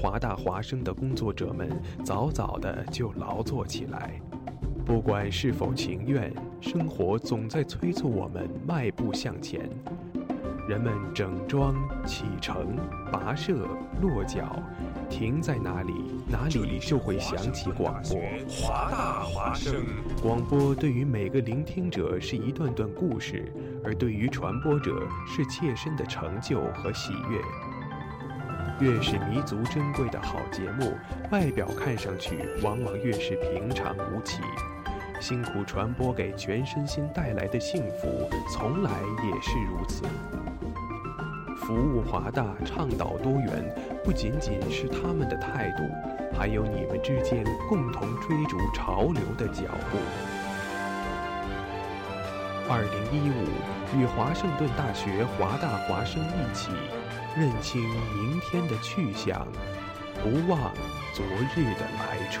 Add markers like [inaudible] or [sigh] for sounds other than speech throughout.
华大华生的工作者们早早的就劳作起来。不管是否情愿，生活总在催促我们迈步向前。人们整装启程、跋涉、落脚，停在哪里，哪里就会响起广播。华大华声，广播对于每个聆听者是一段段故事，而对于传播者是切身的成就和喜悦。越是弥足珍贵的好节目，外表看上去往往越是平常无奇。辛苦传播给全身心带来的幸福，从来也是如此。服务华大，倡导多元，不仅仅是他们的态度，还有你们之间共同追逐潮流的脚步。二零一五，与华盛顿大学华大华生一起，认清明天的去向，不忘昨日的来处。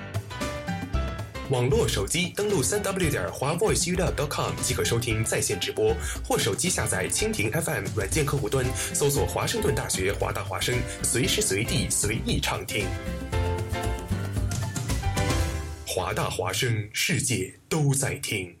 网络手机登录三 w 点华 voiceup.com 即可收听在线直播，或手机下载蜻蜓 FM 软件客户端，搜索华盛顿大学华大华声，随时随地随意畅听。华大华声，世界都在听。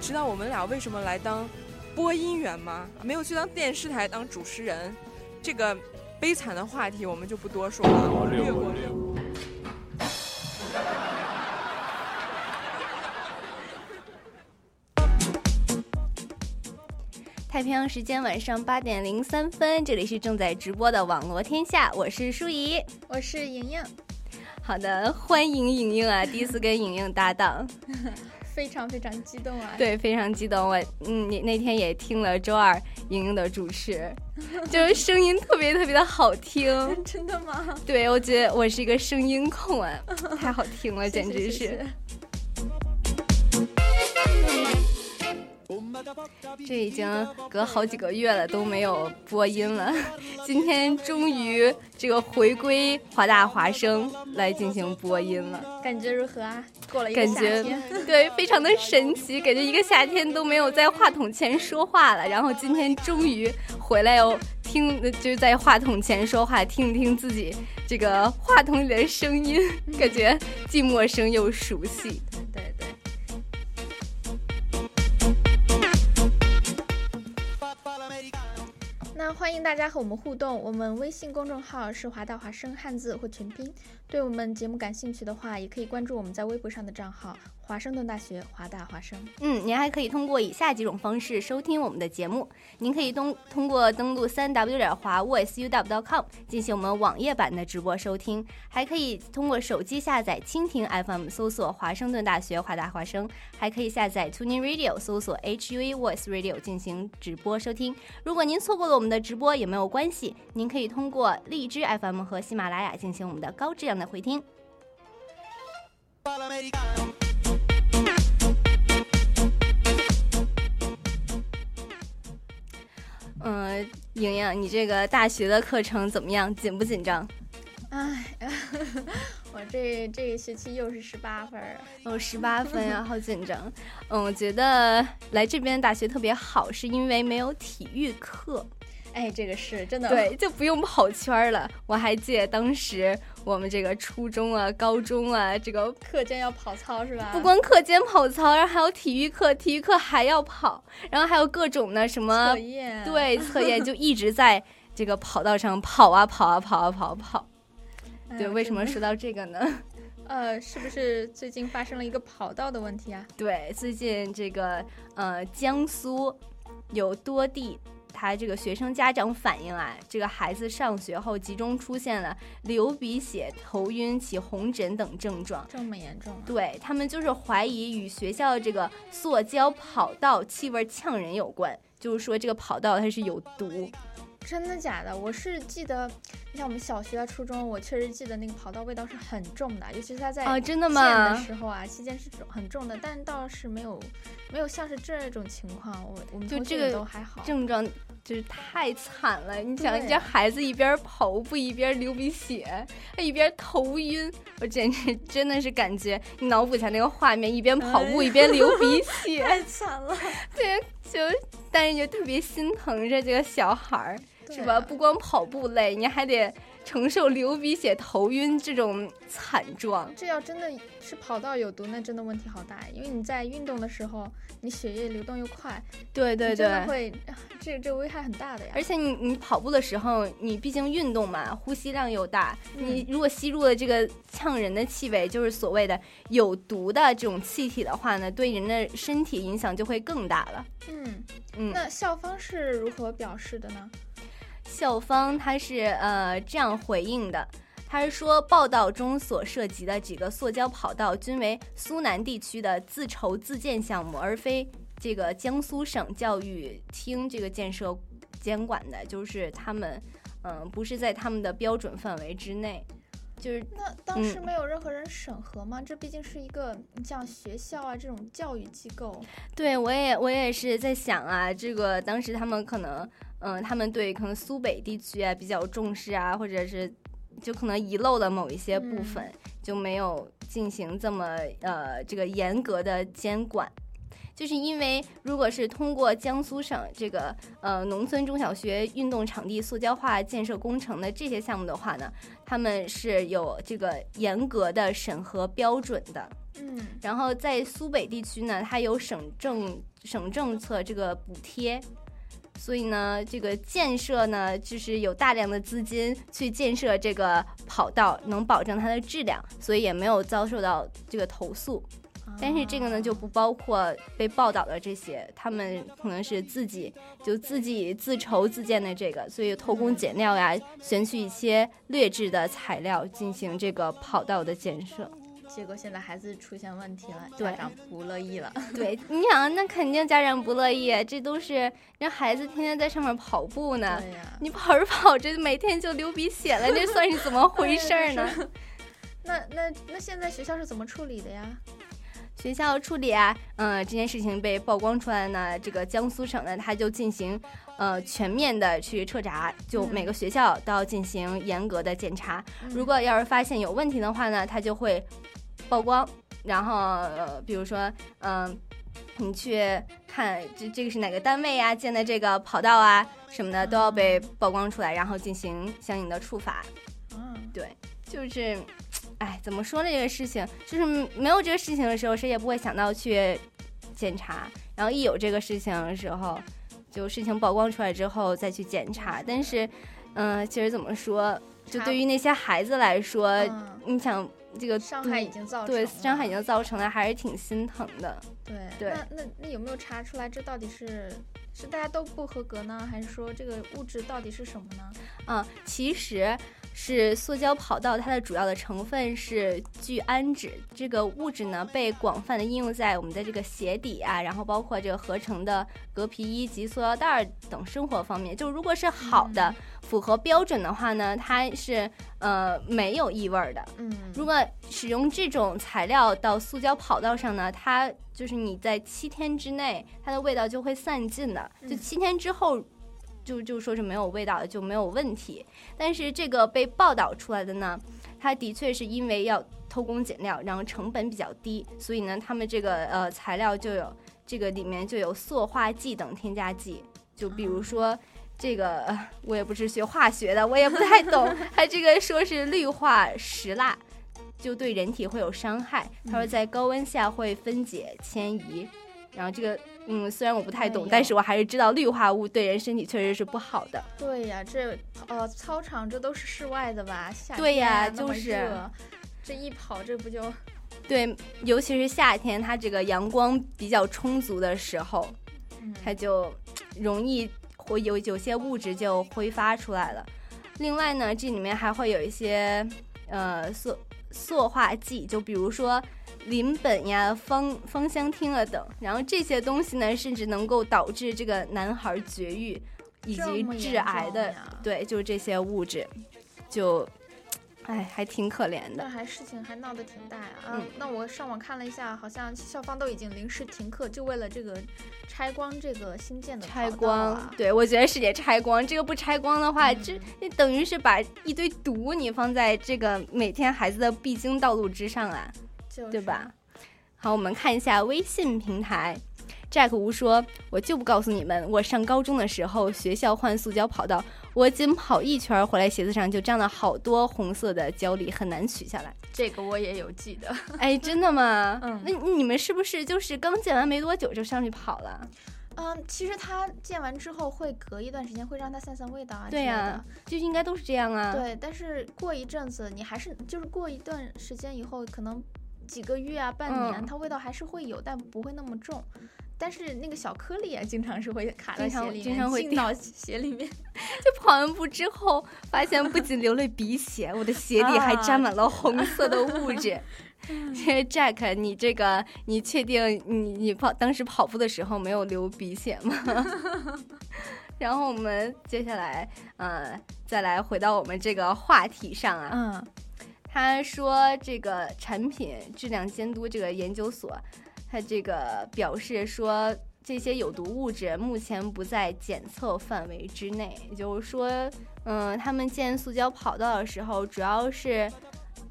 你知道我们俩为什么来当播音员吗？没有去当电视台当主持人，这个悲惨的话题我们就不多说了，略过略过。太平洋时间晚上八点零三分，这里是正在直播的网罗天下，我是舒怡，我是莹莹。好的，欢迎莹莹啊，第一次跟莹莹搭档，[laughs] 非常非常激动啊！对，非常激动。我嗯，你那天也听了周二莹莹的主持，就是声音特别特别的好听。[laughs] 真的吗？对，我觉得我是一个声音控啊，太好听了，[laughs] 简直是。这已经隔好几个月了都没有播音了，[laughs] 今天终于这个回归华大华声来进行播音了，感觉如何啊？过了一个感觉 [laughs] 对，非常的神奇，感觉一个夏天都没有在话筒前说话了，然后今天终于回来哦，听就是在话筒前说话，听一听自己这个话筒里的声音，感觉既陌生又熟悉。大家和我们互动，我们微信公众号是华大华生汉字或全拼。对我们节目感兴趣的话，也可以关注我们在微博上的账号“华盛顿大学华大华生”。嗯，您还可以通过以下几种方式收听我们的节目：您可以通通过登录三 w 点华 voiceuw.com 进行我们网页版的直播收听，还可以通过手机下载蜻蜓 FM 搜索华盛顿大学华大华声，还可以下载 TuneIn Radio 搜索 HUA Voice Radio 进行直播收听。如果您错过了我们的直播也没有关系，您可以通过荔枝 FM 和喜马拉雅进行我们的高质量的回听。嗯，莹莹，你这个大学的课程怎么样？紧不紧张？哎，[laughs] 我这这一学期又是十八分儿，哦，十八分呀、[laughs] 好紧张。嗯，我觉得来这边大学特别好，是因为没有体育课。哎，这个是真的，对，[laughs] 就不用跑圈了。我还记得当时我们这个初中啊、高中啊，这个课间要跑操是吧？不光课间跑操，然后还有体育课，体育课还要跑，然后还有各种的什么测验，对，测验就一直在这个跑道上跑啊跑啊跑啊跑啊跑。[laughs] 对，为什么说到这个呢？[laughs] 呃，是不是最近发生了一个跑道的问题啊？对，最近这个呃，江苏有多地。他这个学生家长反映啊，这个孩子上学后集中出现了流鼻血、头晕、起红疹等症状，这么严重？对他们就是怀疑与学校这个塑胶跑道气味呛人有关，就是说这个跑道它是有毒。真的假的？我是记得，你像我们小学啊、初中，我确实记得那个跑道味道是很重的，尤其是它在啊，真的吗？的时候啊，期间是很重的，但倒是没有没有像是这种情况，我我们就这个都还好。症状就是太惨了，你想，你这孩子一边跑步一边流鼻血，他一边头晕，我简直真的是感觉你脑补一下那个画面，一边跑步一边流鼻血，太惨了。对，就但是就特别心疼着这个小孩儿。是吧？不光跑步累，你还得承受流鼻血、头晕这种惨状。这要真的是跑道有毒，那真的问题好大。因为你在运动的时候，你血液流动又快，对对对，真的会，这这危害很大的呀。而且你你跑步的时候，你毕竟运动嘛，呼吸量又大，你如果吸入了这个呛人的气味，就是所谓的有毒的这种气体的话呢，对人的身体影响就会更大了。嗯嗯，那校方是如何表示的呢？校方他是呃这样回应的，他是说报道中所涉及的几个塑胶跑道均为苏南地区的自筹自建项目，而非这个江苏省教育厅这个建设监管的，就是他们嗯不是在他们的标准范围之内。就是那当时没有任何人审核吗？这毕竟是一个像学校啊这种教育机构。对我也我也是在想啊，这个当时他们可能。嗯，他们对可能苏北地区啊比较重视啊，或者是就可能遗漏了某一些部分，就没有进行这么呃这个严格的监管。就是因为如果是通过江苏省这个呃农村中小学运动场地塑胶化建设工程的这些项目的话呢，他们是有这个严格的审核标准的。嗯，然后在苏北地区呢，它有省政省政策这个补贴。所以呢，这个建设呢，就是有大量的资金去建设这个跑道，能保证它的质量，所以也没有遭受到这个投诉。但是这个呢，就不包括被报道的这些，他们可能是自己就自己自筹自建的这个，所以偷工减料呀，选取一些劣质的材料进行这个跑道的建设。结果现在孩子出现问题了，家长不乐意了。对，[laughs] 你想，那肯定家长不乐意，这都是让孩子天天在上面跑步呢。对呀，你跑着跑着，每天就流鼻血了，这算是怎么 [laughs] 回事呢？[laughs] 那那那现在学校是怎么处理的呀？学校处理啊，嗯，这件事情被曝光出来呢，这个江苏省呢，他就进行呃全面的去彻查，就每个学校都要进行严格的检查。如果要是发现有问题的话呢，他就会。曝光，然后呃，比如说，嗯，你去看这这个是哪个单位呀建的这个跑道啊什么的都要被曝光出来，然后进行相应的处罚。嗯，对，就是，哎，怎么说呢？这个事情就是没有这个事情的时候，谁也不会想到去检查，然后一有这个事情的时候，就事情曝光出来之后再去检查。但是，嗯，其实怎么说，就对于那些孩子来说，你想。这个伤害已经造成对伤害已经造成了，还是挺心疼的。对对，那那那有没有查出来这到底是是大家都不合格呢，还是说这个物质到底是什么呢？嗯，其实。是塑胶跑道，它的主要的成分是聚氨酯。这个物质呢，被广泛的应用在我们的这个鞋底啊，然后包括这个合成的革皮衣及塑料袋等生活方面。就如果是好的、符合标准的话呢，它是呃没有异味的。嗯，如果使用这种材料到塑胶跑道上呢，它就是你在七天之内，它的味道就会散尽的。就七天之后。就就说是没有味道的就没有问题，但是这个被报道出来的呢，它的确是因为要偷工减料，然后成本比较低，所以呢，他们这个呃材料就有这个里面就有塑化剂等添加剂，就比如说这个我也不是学化学的，我也不太懂。[laughs] 它这个说是氯化石蜡，就对人体会有伤害。他说在高温下会分解迁移，然后这个嗯，虽然我不太懂，但是我还是知道氯化物对人身体确实是不好的。对呀，这呃操场这都是室外的吧？夏对呀，就是这一跑，这不就对？尤其是夏天，它这个阳光比较充足的时候，它就容易。会有有些物质就挥发出来了，另外呢，这里面还会有一些呃塑塑化剂，就比如说邻苯呀、芳芳香烃啊等，然后这些东西呢，甚至能够导致这个男孩绝育以及致癌的，对，就是这些物质，就。哎，还挺可怜的。那还事情还闹得挺大啊。嗯，那我上网看了一下，好像校方都已经临时停课，就为了这个拆光这个新建的拆光，对，我觉得是得拆光。这个不拆光的话，这你等于是把一堆毒你放在这个每天孩子的必经道路之上啊，对吧？好，我们看一下微信平台。Jack 吴说：“我就不告诉你们，我上高中的时候，学校换塑胶跑道，我仅跑一圈回来，鞋子上就沾了好多红色的胶粒，很难取下来。这个我也有记得。[laughs] 哎，真的吗？嗯，那你们是不是就是刚建完没多久就上去跑了？嗯，其实它建完之后会隔一段时间会让它散散味道啊。对呀，就应该都是这样啊。对，但是过一阵子，你还是就是过一段时间以后，可能几个月啊、半年，它味道还是会有，但不会那么重。”但是那个小颗粒啊，经常是会卡在鞋里面，经常会进到鞋里面。[laughs] 就跑完步之后，发现不仅流了鼻血，我的鞋底还沾满了红色的物质。[laughs] Jack，你这个，你确定你你跑当时跑步的时候没有流鼻血吗？[laughs] 然后我们接下来，呃，再来回到我们这个话题上啊。嗯。他说这个产品质量监督这个研究所。他这个表示说，这些有毒物质目前不在检测范围之内。也就是说，嗯，他们建塑胶跑道的时候，主要是，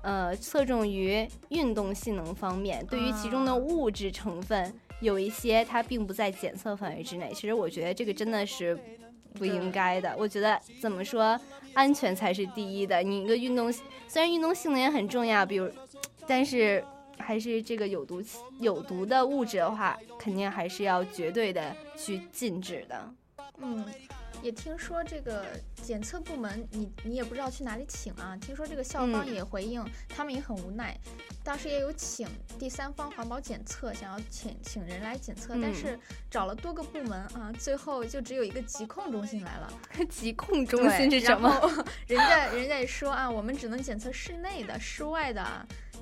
呃，侧重于运动性能方面。对于其中的物质成分，有一些它并不在检测范围之内。其实我觉得这个真的是不应该的。我觉得怎么说，安全才是第一的。你一个运动，虽然运动性能也很重要，比如，但是。还是这个有毒有毒的物质的话，肯定还是要绝对的去禁止的。嗯。也听说这个检测部门，你你也不知道去哪里请啊。听说这个校方也回应，他们也很无奈，当时也有请第三方环保检测，想要请请人来检测，但是找了多个部门啊，最后就只有一个疾控中心来了。[laughs] 疾控中心是什么？人家人家也说啊，我们只能检测室内的，室外的，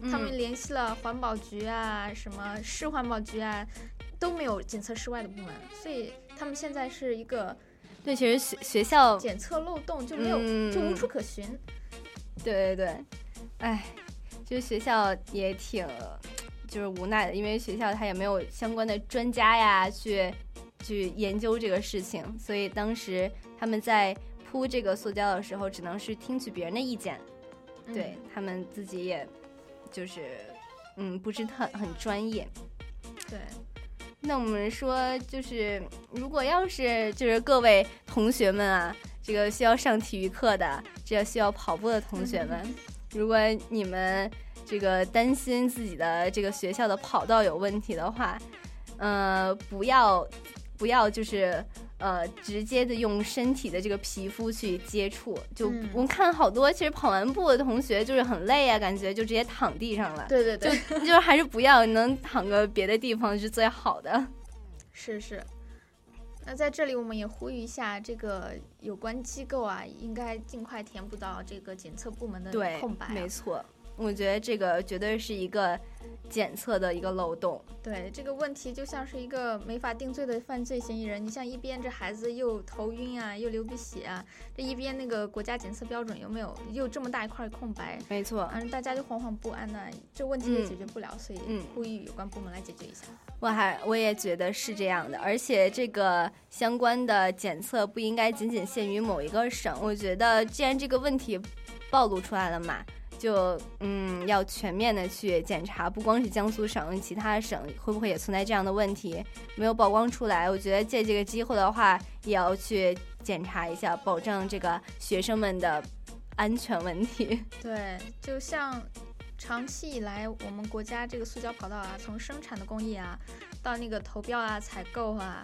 他们联系了环保局啊，什么市环保局啊，都没有检测室外的部门，所以他们现在是一个。对，其实学学校检测漏洞就没有，就无处可寻。对对对，哎，就是学校也挺就是无奈的，因为学校他也没有相关的专家呀，去去研究这个事情，所以当时他们在铺这个塑胶的时候，只能是听取别人的意见，对他们自己也就是嗯，不是很很专业，对。那我们说，就是如果要是就是各位同学们啊，这个需要上体育课的，这需要跑步的同学们，如果你们这个担心自己的这个学校的跑道有问题的话，呃，不要不要就是。呃，直接的用身体的这个皮肤去接触，就我们看好多，其实跑完步的同学就是很累啊，感觉就直接躺地上了。对对对，就 [laughs] 就还是不要，能躺个别的地方是最好的。是是，那在这里我们也呼吁一下，这个有关机构啊，应该尽快填补到这个检测部门的空白。没错。我觉得这个绝对是一个检测的一个漏洞。对这个问题，就像是一个没法定罪的犯罪嫌疑人。你像一边这孩子又头晕啊，又流鼻血啊，这一边那个国家检测标准有没有又这么大一块空白？没错，嗯，大家就惶惶不安呢，这问题也解决不了，所以呼吁有关部门来解决一下。我还我也觉得是这样的，而且这个相关的检测不应该仅仅限于某一个省。我觉得既然这个问题暴露出来了嘛。就嗯，要全面的去检查，不光是江苏省，其他省会不会也存在这样的问题没有曝光出来？我觉得借这个机会的话，也要去检查一下，保证这个学生们的安全问题。[laughs] 对，就像长期以来，我们国家这个塑胶跑道啊，从生产的工艺啊，到那个投标啊、采购啊、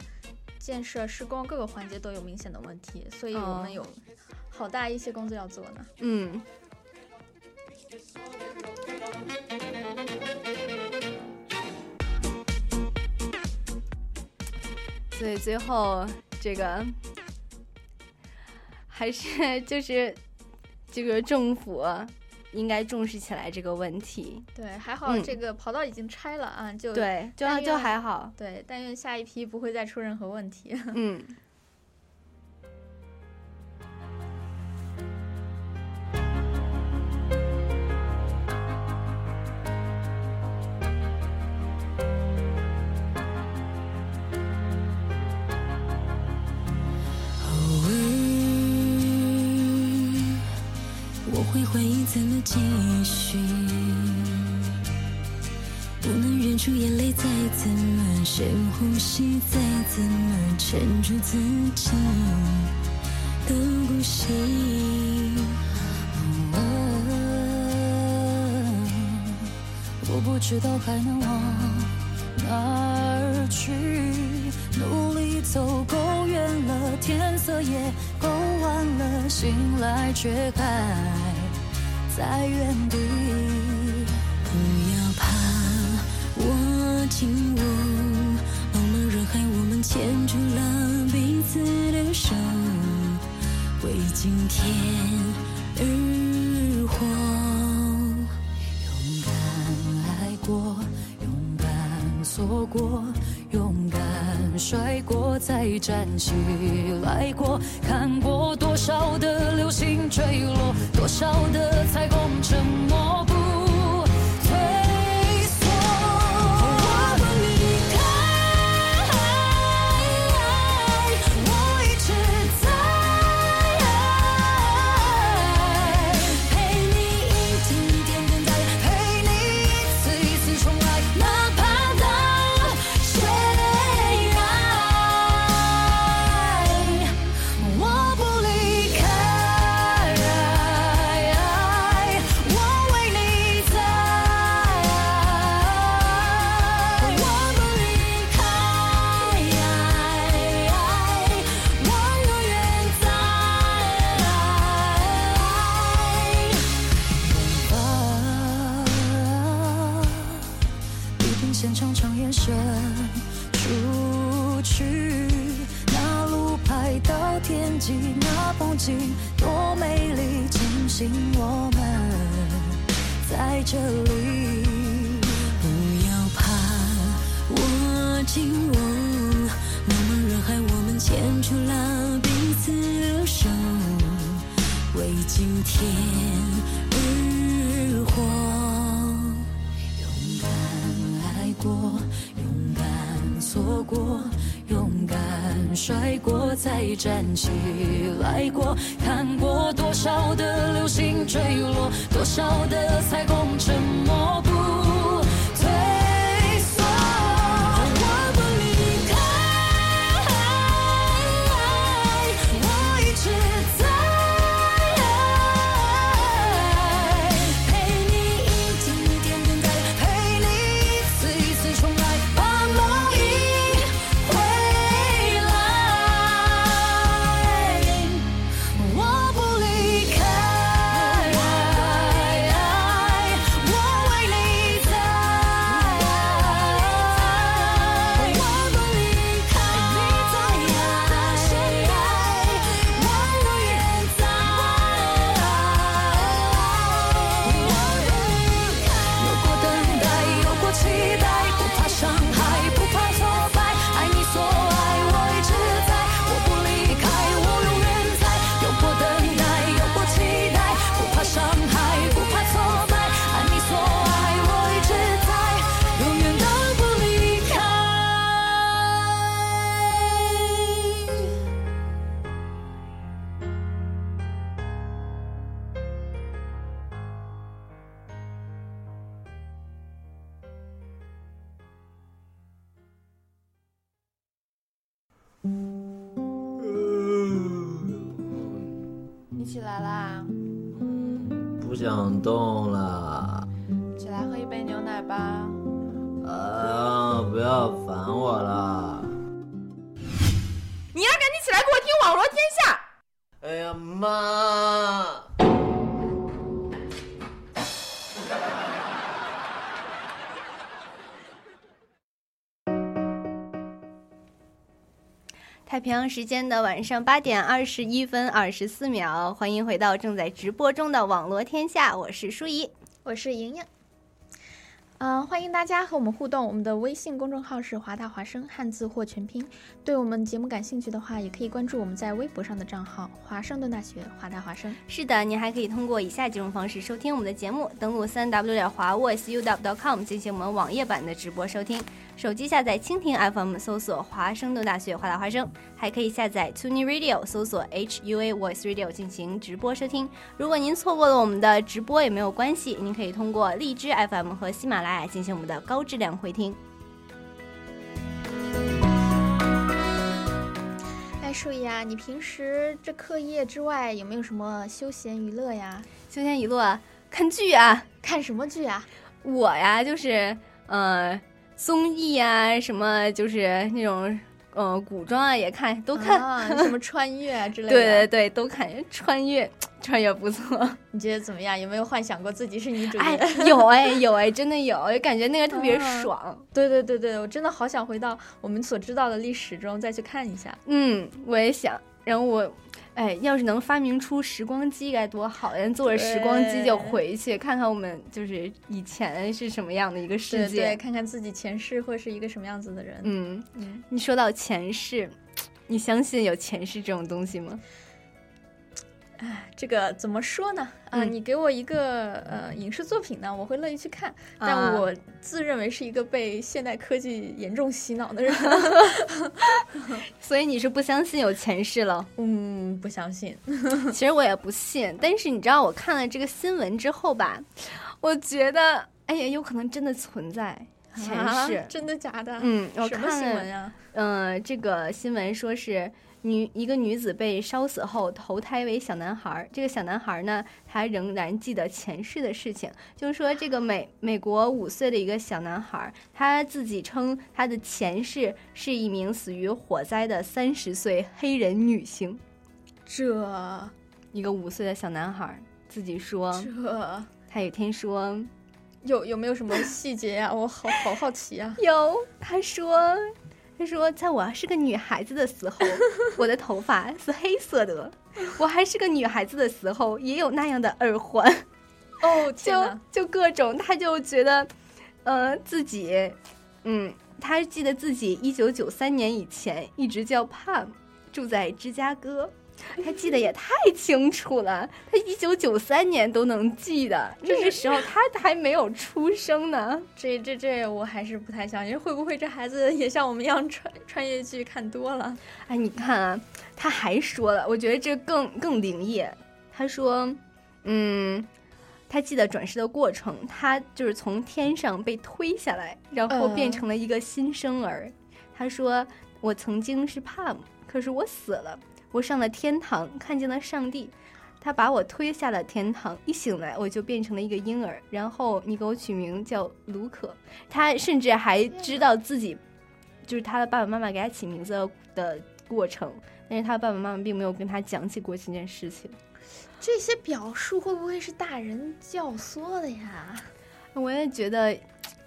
建设施工各个环节都有明显的问题，所以我们有好大一些工作要做呢。嗯。所以最后这个还是就是这个政府应该重视起来这个问题。对，还好这个跑道已经拆了啊，就对，就就还好。对，但愿下一批不会再出任何问题。[laughs] 嗯。继续？不能忍住眼泪，再怎么深呼吸，再怎么撑住自己的呼吸。我不知道还能往哪儿去，努力走够远了，天色也够晚了，醒来却还。在原地，不要怕，我紧握。茫茫人海，我们牵住了彼此的手，为今天而活。勇敢爱过，勇敢错过，摔过，再站起来过，看过多少的流星坠落，多少的彩虹沉默不这里不要怕握紧我茫茫人海我们牵住了彼此的手。为今天而活勇敢爱过勇敢错过。摔过，再。站起来过，看过多少的流星坠落，多少的彩虹沉默。不平洋时间的晚上八点二十一分二十四秒，欢迎回到正在直播中的网络天下，我是舒怡，我是莹莹。嗯，欢迎大家和我们互动。我们的微信公众号是华大华生汉字或全拼。对我们节目感兴趣的话，也可以关注我们在微博上的账号“华盛顿大学华大华生”。是的，您还可以通过以下几种方式收听我们的节目：登录三 w 点华 voiceuw.com 进行我们网页版的直播收听；手机下载蜻蜓 FM 搜索华盛顿大学华大华生，还可以下载 TuneIn Radio 搜索 HUA Voice Radio 进行直播收听。如果您错过了我们的直播也没有关系，您可以通过荔枝 FM 和喜马拉雅进行我们的高质量回听。哎，树怡啊，你平时这课业之外有没有什么休闲娱乐呀？休闲娱乐，看剧啊，看什么剧啊？我呀，就是呃，综艺啊，什么就是那种呃古装啊，也看，都看，啊、什么穿越啊之类的。[laughs] 对对对，都看，穿越 [tsk] 穿越不错。你觉得怎么样？有没有幻想过自己是女主角？哎，[laughs] 有哎有哎，真的有，感觉那个特别爽。[laughs] 啊、对对对对，我真的好想回到我们所知道的历史中再去看一下。嗯，我也想。然后我，哎，要是能发明出时光机该多好呀！坐着时光机就回去看看我们就是以前是什么样的一个世界，对对，看看自己前世会是一个什么样子的人。嗯嗯，你说到前世，你相信有前世这种东西吗？哎，这个怎么说呢？啊，嗯你给我一个呃影视作品呢，我会乐意去看。啊但我自认为是一个被现代科技严重洗脑的人。[laughs] [laughs] 所以你是不相信有前世了？嗯，不相信。[laughs] 其实我也不信，但是你知道我看了这个新闻之后吧，我觉得哎呀，有可能真的存在前世。啊、真的假的？嗯，我什么看了新闻呀？嗯、呃，这个新闻说是女一个女子被烧死后投胎为小男孩儿，这个小男孩儿呢，他仍然记得前世的事情，就是说这个美美国五岁的一个小男孩儿，他自己称他的前世是一名死于火灾的三十岁黑人女性。这一个五岁的小男孩儿自己说，这他有一天说，有有没有什么细节呀、我好好好奇啊！有，他说，他说，在我是个女孩子的时候，我的头发是黑色的；我还是个女孩子的时候，也有那样的耳环。哦，[laughs] 就就各种，他就觉得，呃，自己，嗯，他记得自己一九九三年以前一直叫 Pam，住在芝加哥。他记得也太清楚了，他一九九三年都能记得，那个时候他还没有出生呢。[laughs] 这这这，我还是不太相信，会不会这孩子也像我们一样穿穿越剧看多了？哎，你看啊，他还说了，我觉得这更更灵异。他说，嗯，他记得转世的过程，他就是从天上被推下来，然后变成了一个新生儿。呃、他说，我曾经是帕姆，可是我死了。我上了天堂，看见了上帝，他把我推下了天堂。一醒来，我就变成了一个婴儿。然后你给我取名叫卢可。他甚至还知道自己，就是他的爸爸妈妈给他起名字的过程，但是他爸爸妈妈并没有跟他讲起过这件事情。这些表述会不会是大人教唆的呀？我也觉得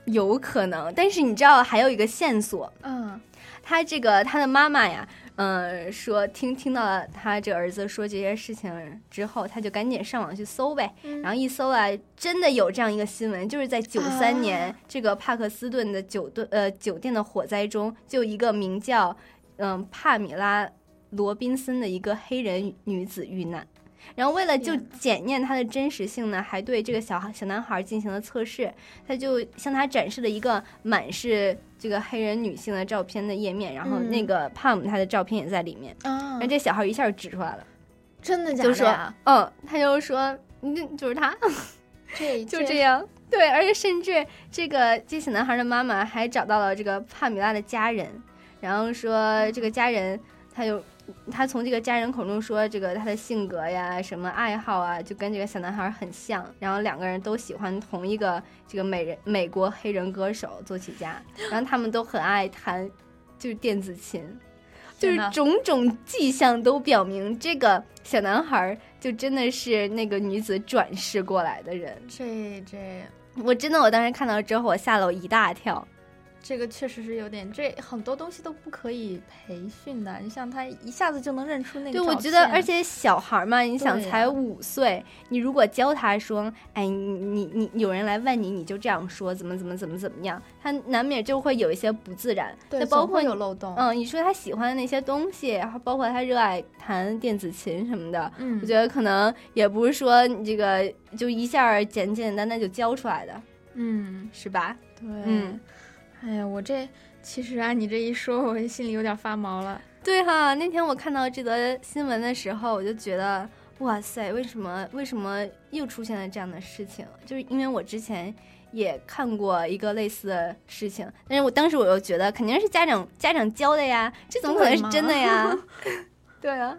有可能。但是你知道，还有一个线索，嗯，他这个他的妈妈呀。嗯，说听听到了他这儿子说这些事情之后，他就赶紧上网去搜呗。嗯、然后一搜啊，真的有这样一个新闻，就是在九三年、啊、这个帕克斯顿的酒顿呃酒店的火灾中，就一个名叫嗯帕米拉罗宾森的一个黑人女子遇难。然后为了就检验它的真实性呢，还对这个小小男孩进行了测试。他就向他展示了一个满是这个黑人女性的照片的页面，然后那个帕姆他的照片也在里面。啊、嗯，然后这小孩一下就指出来了，真的假的？就说，嗯，他就说，那，就是他，[laughs] 这就这样。对，而且甚至这个这小男孩的妈妈还找到了这个帕米拉的家人，然后说这个家人。他就他从这个家人口中说，这个他的性格呀、什么爱好啊，就跟这个小男孩很像。然后两个人都喜欢同一个这个美人美国黑人歌手作曲家，[laughs] 然后他们都很爱弹就是电子琴，就是种种迹象都表明这个小男孩就真的是那个女子转世过来的人。这这，我真的我当时看到之后，我吓了我一大跳。这个确实是有点，这很多东西都不可以培训的。你像他一下子就能认出那个，对，我觉得，而且小孩嘛，你想才五岁，你如果教他说，哎，你你你有人来问你，你就这样说，怎么怎么怎么怎么样，他难免就会有一些不自然。对，包括有漏洞。嗯，你说他喜欢的那些东西，然后包括他热爱弹电子琴什么的，嗯，我觉得可能也不是说你这个就一下简简单单就教出来的，嗯，是吧？对，嗯。哎呀，我这其实啊，你这一说，我心里有点发毛了。对哈，那天我看到这则新闻的时候，我就觉得，哇塞，为什么为什么又出现了这样的事情？就是因为我之前也看过一个类似的事情，但是我当时我又觉得肯定是家长家长教的呀，这怎么可能是真的呀？[laughs] 对啊，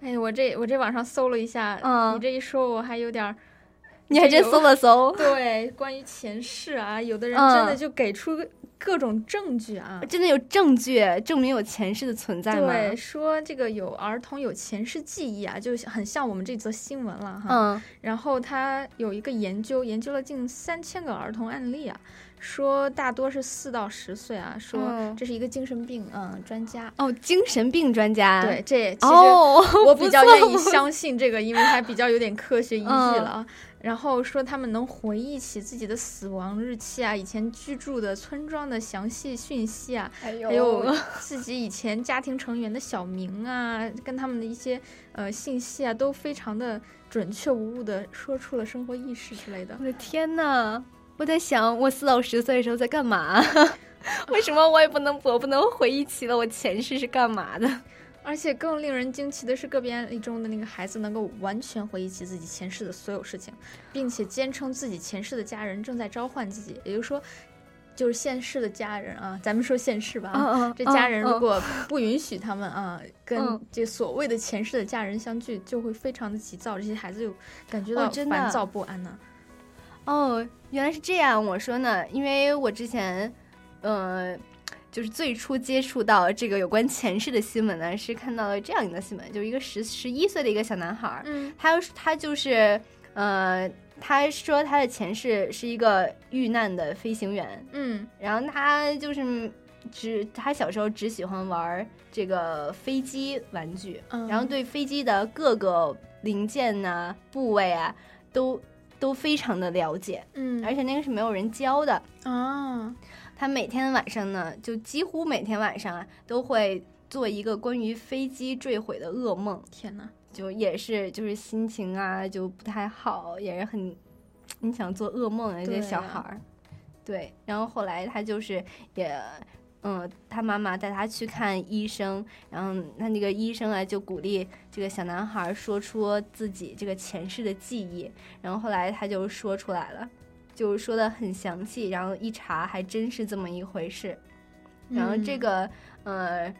哎，我这我这网上搜了一下，嗯，你这一说，我还有点。你还真搜了搜？[laughs] 对，关于前世啊，有的人真的就给出各种证据啊，真的有证据证明有前世的存在吗？对，说这个有儿童有前世记忆啊，就很像我们这则新闻了哈。嗯，然后他有一个研究，研究了近三千个儿童案例啊，说大多是四到十岁啊，说这是一个精神病嗯专家哦，精神病专家。对，这其实我比较愿意 [laughs] 相信这个，因为它比较有点科学依据了。然后说他们能回忆起自己的死亡日期啊，以前居住的村庄的详细讯息啊，还有自己以前家庭成员的小名啊，跟他们的一些呃信息啊，都非常的准确无误的说出了生活意识之类的。我的天呐，我在想，我四到十岁的时候在干嘛？[laughs] 为什么我也不能，我不能回忆起了我前世是干嘛的？而且更令人惊奇的是，个别案例中的那个孩子能够完全回忆起自己前世的所有事情，并且坚称自己前世的家人正在召唤自己。也就是说，就是现世的家人啊，咱们说现世吧啊，这家人如果不允许他们啊 [laughs] 跟这所谓的前世的家人相聚，就会非常的急躁，这些孩子就感觉到烦躁不安呢。哦，原来是这样。我说呢，因为我之前，呃。就是最初接触到这个有关前世的新闻呢，是看到了这样一个新闻，就是一个十十一岁的一个小男孩儿，嗯，他他就是呃，他说他的前世是一个遇难的飞行员，嗯，然后他就是只他小时候只喜欢玩这个飞机玩具，嗯。然后对飞机的各个零件呐、部位啊都都非常的了解，嗯，而且那个是没有人教的啊。他每天晚上呢，就几乎每天晚上啊，都会做一个关于飞机坠毁的噩梦。天哪，就也是就是心情啊就不太好，也是很你想做噩梦的那些小孩儿。对，然后后来他就是也嗯，他妈妈带他去看医生，然后他那个医生啊就鼓励这个小男孩说出自己这个前世的记忆，然后后来他就说出来了。就说的很详细，然后一查还真是这么一回事。然后这个，呃，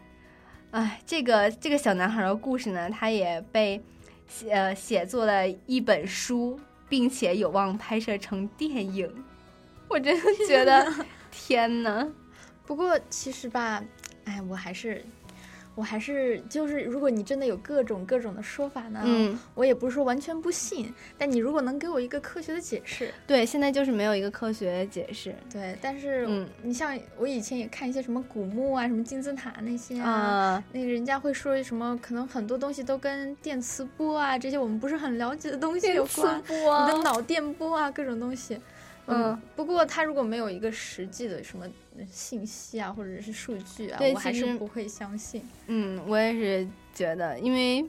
哎，这个这个小男孩的故事呢，他也被写呃写作了一本书，并且有望拍摄成电影。我真的觉得，[laughs] 天呐！不过其实吧，哎，我还是。我还是就是，如果你真的有各种各种的说法呢，嗯，我也不是说完全不信，但你如果能给我一个科学的解释，对，现在就是没有一个科学解释，对，但是，嗯，你像我以前也看一些什么古墓啊，什么金字塔那些啊，那个人家会说什么，可能很多东西都跟电磁波啊这些我们不是很了解的东西有关，你的脑电波啊各种东西。嗯，不过他如果没有一个实际的什么信息啊，或者是数据啊，我还是不会相信。嗯，我也是觉得，因为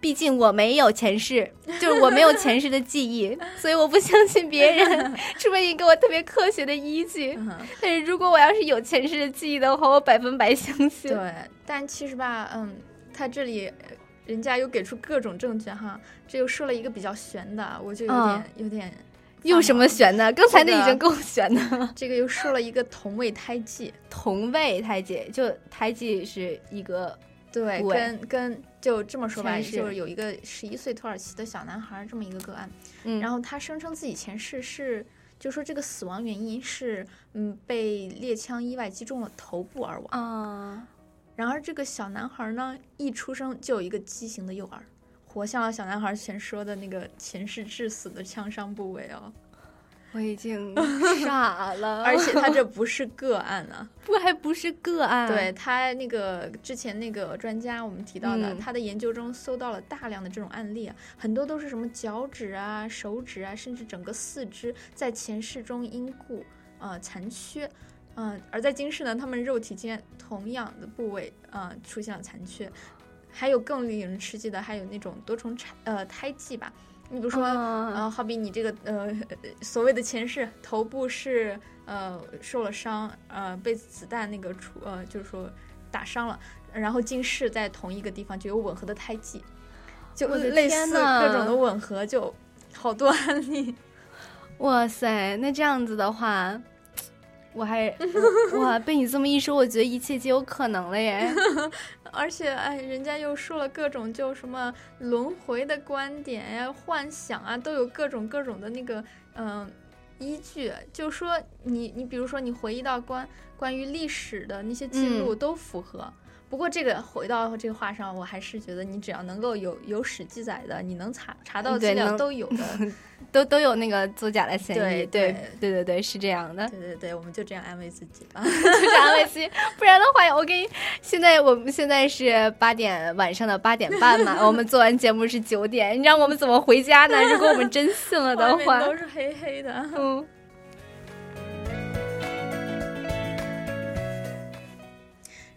毕竟我没有前世，[laughs] 就是我没有前世的记忆，所以我不相信别人，除非你给我特别科学的依据。但是如果我要是有前世的记忆的话，我百分百相信。对，但其实吧，嗯，他这里人家又给出各种证据哈，这又说了一个比较悬的，我就有点有点。又什么悬的？刚才那已经够悬的了。这个又说了一个同位胎记，同位胎记就胎记是一个对，跟跟就这么说吧，是。就是有一个十一岁土耳其的小男孩儿这么一个个案，嗯。然后他声称自己前世是，就说这个死亡原因是，嗯，被猎枪意外击中了头部而亡。啊，然而这个小男孩儿呢，一出生就有一个畸形的右耳，活像了小男孩儿前说的那个前世致死的枪伤部位哦。[laughs] 我已经傻了，[laughs] 而且他这不是个案啊，[laughs] 不还不是个案，对他那个之前那个专家我们提到的，嗯他的研究中搜到了大量的这种案例啊，很多都是什么脚趾啊、手指啊，甚至整个四肢在前世中因故呃残缺。嗯、而在今世呢，他们肉体间同样的部位啊、呃出现了残缺，还有更令人吃惊的，还有那种多重胎呃胎记吧。你比如说，啊呃，好比你这个呃所谓的前世，头部是呃受了伤，呃被子弹那个出呃就是说打伤了，然后今世在同一个地方就有吻合的胎记，就类似各种的吻合，就好多案例。哇塞，那这样子的话，我还 [laughs] 哇被你这么一说，我觉得一切皆有可能了耶。[laughs] 而且，哎，人家又说了各种就什么轮回的观点呀、幻想啊，都有各种各种的那个嗯、依据。就说你你比如说你回忆到关关于历史的那些记录嗯都符合。不过这个回到这个话上，我还是觉得你只要能够有有史记载的，你能查查到资料都有的。[laughs] 都都有那个作假的嫌疑，对对对对对对，是这样的，对对对，我们就这样安慰自己吧。[laughs] 就这安慰自己，不然的话，我给你现在我们现在是八点晚上的八点半嘛，我们做完节目是九点，你让我们怎么回家呢？如果我们真信了的话，都是黑黑的。嗯。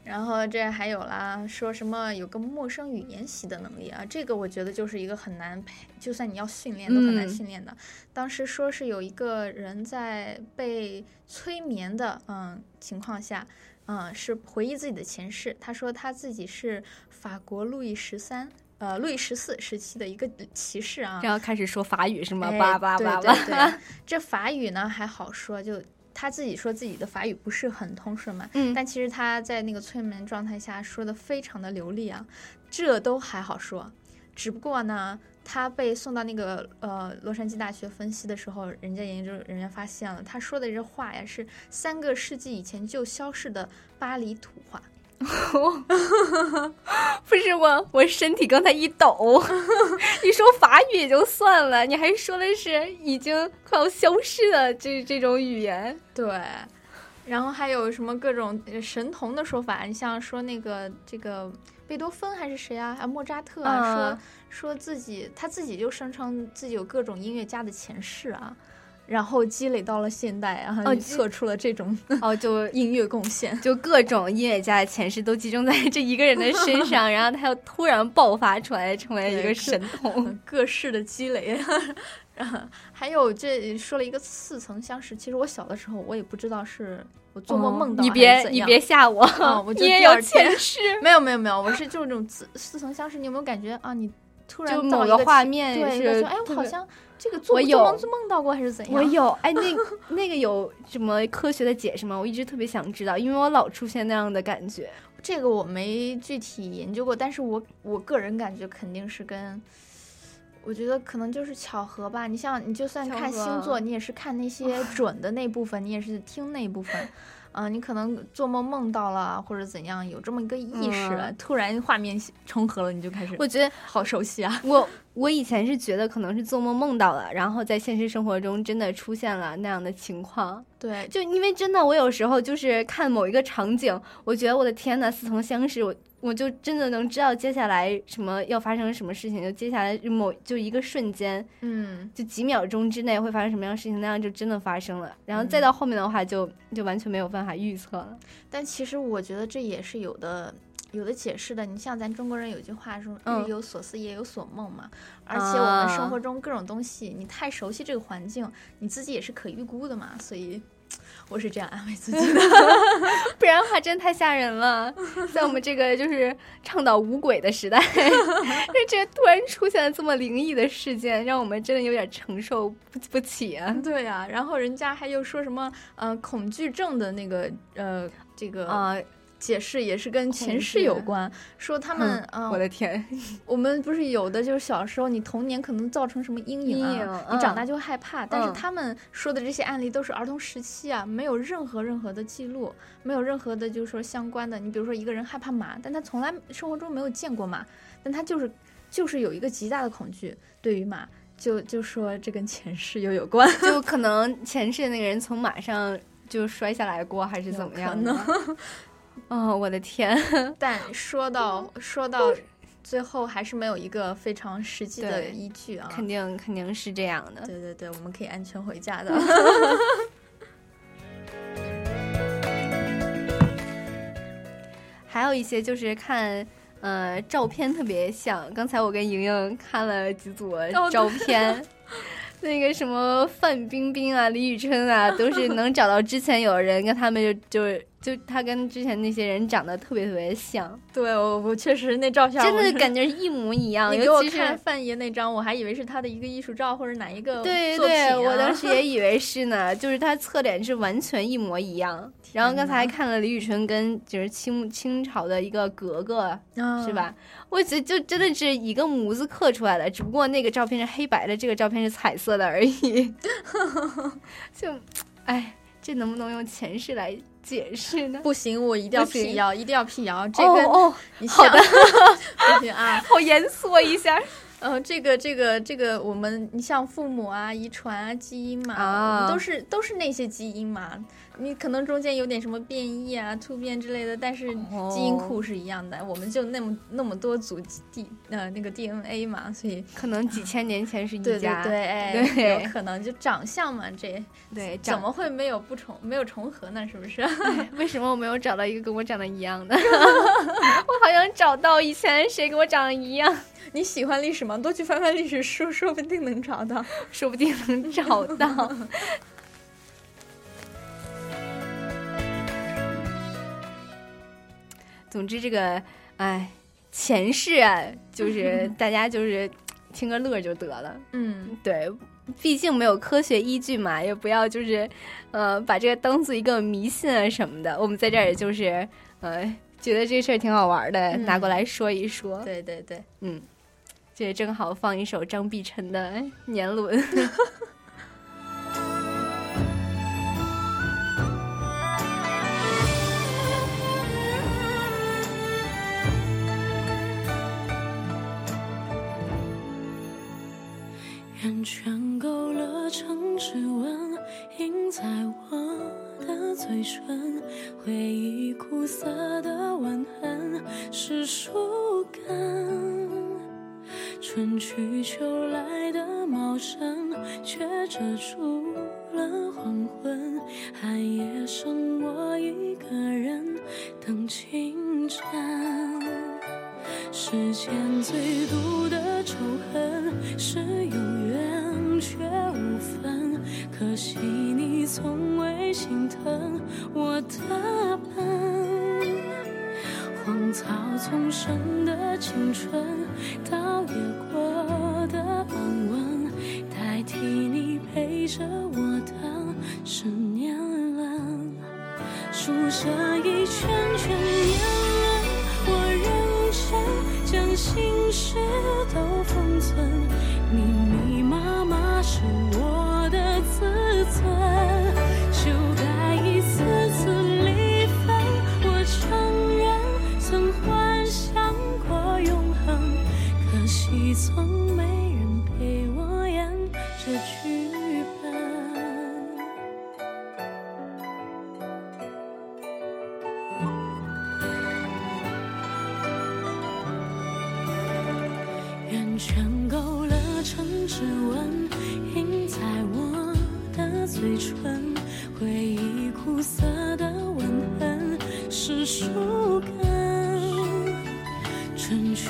然后这还有啦，说什么有个陌生语言习的能力啊，这个我觉得就是一个很难培，就算你要训练都很难嗯训练的。当时说是有一个人在被催眠的嗯情况下，嗯是回忆自己的前世，他说他自己是法国路易十三。呃，路易十四时期的一个骑士啊，然后开始说法语是吗？哎叭叭叭对对叭对，[laughs] 这法语呢还好说，就他自己说自己的法语不是很通顺嘛，嗯但其实他在那个催眠状态下说的非常的流利啊，这都还好说。只不过呢，他被送到那个呃洛杉矶大学分析的时候，人家研究人员发现了，他说的这话呀是三个世纪以前就消逝的巴黎土话。[laughs] 不是我，我身体刚才一抖。[laughs] 你说法语也就算了，你还说的是已经快要消失的这这种语言。对，然后还有什么各种呃神童的说法？你像说那个这个贝多芬还是谁啊？啊，莫扎特啊，啊说说自己他自己就声称自己有各种音乐家的前世啊。然后积累到了现代，然后哦测出了这种 [laughs] 哦，就 [laughs] 音乐贡献，就各种音乐家的前世都集中在这一个人的身上，[laughs] 然后他又突然爆发出来，成为一个神童。各式的积累。还有这说了一个似曾相识，其实我小的时候我也不知道是我做梦梦到、哦你别你别吓我，啊！我就你也有前世。没有没有没有，我是就是这种似似曾相识。你有没有感觉啊？你突然就某个画面对，哎，我好像这个做梦做梦做梦到过还是怎样？我有哎，那 [laughs] 那个有什么科学的解释吗？我一直特别想知道，因为我老出现那样的感觉。这个我没具体研究过，但是我我个人感觉肯定是跟，我觉得可能就是巧合吧。你像你就算看星座，你也是看那些准的那部分，你也是听那部分。[laughs] 啊、你可能做梦梦到了，或者怎样，有这么一个意识，嗯突然画面重合了，你就开始，我觉得好熟悉啊！我我以前是觉得可能是做梦梦到了，然后在现实生活中真的出现了那样的情况。对，就因为真的，我有时候就是看某一个场景，我觉得我的天呐，似曾相识，我我就真的能知道接下来什么要发生什么事情，就接下来某就一个瞬间，嗯，就几秒钟之内会发生什么样的事情，那样就真的发生了。然后再到后面的话就，就完全没有办法预测了。但其实我觉得这也是有的。有的解释的，你像咱中国人有句话说“嗯日有所思，夜有所梦”嘛，而且我们生活中各种东西，你太熟悉这个环境，你自己也是可预估的嘛，所以我是这样安慰自己的。[laughs] 不然的话，真太吓人了。在我们这个就是倡导无鬼的时代，[laughs] 这这突然出现了这么灵异的事件，让我们真的有点承受不不起啊。对呀、然后人家还又说什么呃恐惧症的那个呃这个啊、解释也是跟前世有关，说他们，嗯，我的天，我们不是有的就是小时候你童年可能造成什么阴影啊，你长大就害怕，但是他们说的这些案例都是儿童时期啊，没有任何任何的记录，没有任何的就是说相关的，你比如说一个人害怕马，但他从来生活中没有见过马，但他就是就是有一个极大的恐惧对于马。就就说这跟前世又有关，就。[laughs] 可能前世那个人从马上就摔下来过，还是怎么样呢？[laughs] 哦，我的天！[laughs] 但说到说到最后，还是没有一个非常实际的依据啊。肯定肯定是这样的。对对对，我们可以安全回家的。[laughs] 还有一些就是看。呃，照片特别像。刚才我跟莹莹看了几组照片，那个什么范冰冰啊、李宇春啊，都是能找到之前有人跟他们就就。就他跟之前那些人长得特别特别像，对我我确实那照片真的感觉一模一样。[laughs] 你给我看范爷那张，我还以为是他的一个艺术照或者哪一个对对对，我当时也以为是呢，就是他侧脸是完全一模一样。[laughs] 然后刚才还看了李宇春跟就是清清朝的一个格格，是吧？我觉得就真的是一个模子刻出来的，只不过那个照片是黑白的，这个照片是彩色的而已。[laughs] 就，哎，这能不能用前世来？解释呢？不行，我一定要辟谣，一定要辟谣。这个哦，好的，[laughs] 不行啊，[laughs] 好严肃一下。[laughs] 嗯，这个这个这个，我们你像父母啊、遗传啊、基因嘛，都是都是那些基因嘛。你可能中间有点什么变异啊、突变之类的，但是基因库是一样的。我们就那么那么多组 D 呃那个 DNA 嘛，所以可能几千年前是一家，[laughs] 对对对，有可能就长相嘛，这对怎么会没有不重没有重合呢？是不是？[laughs] 为什么我没有找到一个跟我长得一样的？[laughs] 我好想找到以前谁跟我长得一样。你喜欢历史吗？多去翻翻历史书，说不定能找到，说不定能找到。总之，这个，哎，前世啊，就 [laughs] 是大家就是听个乐就得了。嗯，对，毕竟没有科学依据嘛，也不要就是，呃，把这个当做一个迷信啊什么的。我们在这儿也就是，呃，觉得这事儿挺好玩的，拿过来说一说。对对对，嗯，这正好放一首张碧晨的《年轮》。[laughs] 圈勾勒成指纹，印在我的嘴唇。回忆苦涩的吻痕，是树根。春去秋来的茂盛，却遮住了黄昏。寒夜剩我一个人，等清晨。世间最毒的仇恨，是有缘却无分。可惜你从未心疼我的笨。荒草丛生的青春，倒也过得安稳。代替你陪着我的是年轮，数着一圈圈心事都封存，密密麻麻是我的自尊。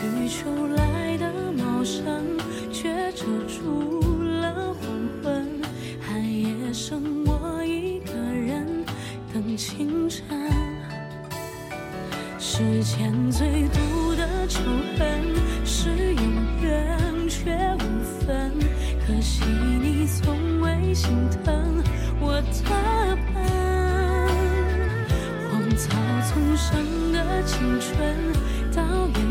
春去秋来的茂盛却遮住了黄昏寒夜剩我一个人等清晨世间最毒的仇恨是有缘却无分可惜你从未心疼我的笨荒草丛生的青春到也